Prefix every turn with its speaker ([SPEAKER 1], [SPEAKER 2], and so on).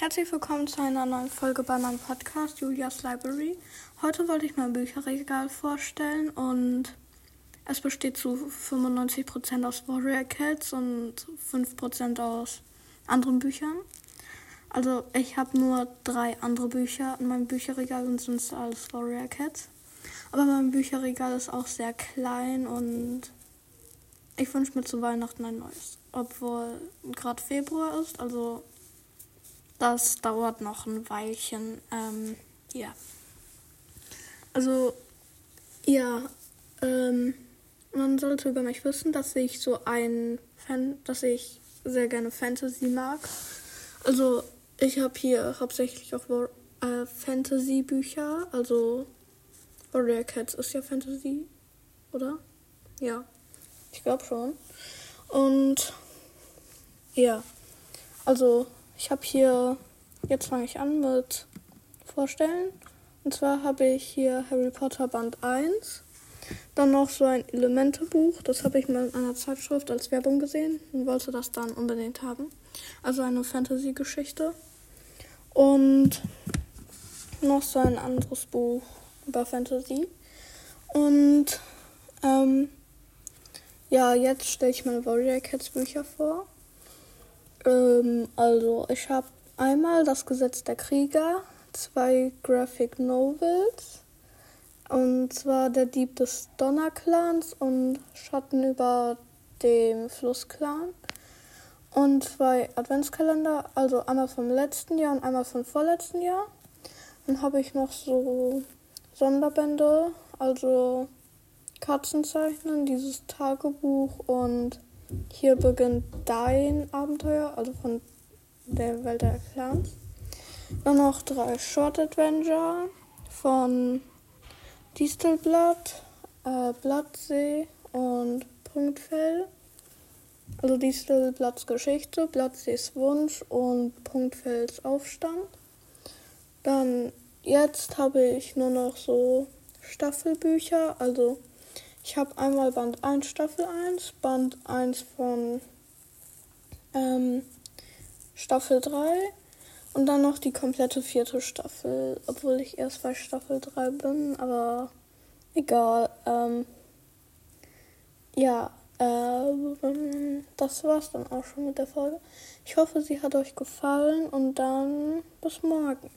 [SPEAKER 1] Herzlich willkommen zu einer neuen Folge bei meinem Podcast Julias Library. Heute wollte ich mein Bücherregal vorstellen und es besteht zu 95% aus Warrior Cats und 5% aus anderen Büchern. Also ich habe nur drei andere Bücher in meinem Bücherregal und sind alles Warrior Cats. Aber mein Bücherregal ist auch sehr klein und ich wünsche mir zu Weihnachten ein neues. Obwohl gerade Februar ist, also das dauert noch ein Weilchen. Ähm, ja. Also, ja, ähm, man sollte über mich wissen, dass ich so ein Fan, dass ich sehr gerne Fantasy mag. Also, ich habe hier hauptsächlich auch äh, Fantasy-Bücher. Also, Warrior Cats ist ja Fantasy, oder? Ja, ich glaube schon. Und ja, also ich habe hier, jetzt fange ich an mit Vorstellen. Und zwar habe ich hier Harry Potter Band 1. Dann noch so ein Elementebuch. Das habe ich mal in einer Zeitschrift als Werbung gesehen und wollte das dann unbedingt haben. Also eine Fantasy-Geschichte. Und noch so ein anderes Buch über Fantasy. Und ähm, ja, jetzt stelle ich meine Warrior Cats Bücher vor. Ähm, also, ich habe einmal das Gesetz der Krieger, zwei Graphic Novels. Und zwar der Dieb des Donnerclans und Schatten über dem Flussclan. Und zwei Adventskalender, also einmal vom letzten Jahr und einmal vom vorletzten Jahr. Dann habe ich noch so Sonderbände, also Katzenzeichnen, dieses Tagebuch und hier beginnt dein Abenteuer, also von der Welt der Clans. Dann noch drei Short Adventure von Distelblatt, äh, Blattsee und Punktfell. Also Distelblatts Geschichte, Blattsees Wunsch und Punktfells Aufstand. Dann jetzt habe ich nur noch so Staffelbücher, also ich habe einmal Band 1 Staffel 1, Band 1 von ähm, Staffel 3 und dann noch die komplette vierte Staffel, obwohl ich erst bei Staffel 3 bin, aber egal. Ähm, ja, äh, das war's dann auch schon mit der Folge. Ich hoffe, sie hat euch gefallen und dann bis morgen.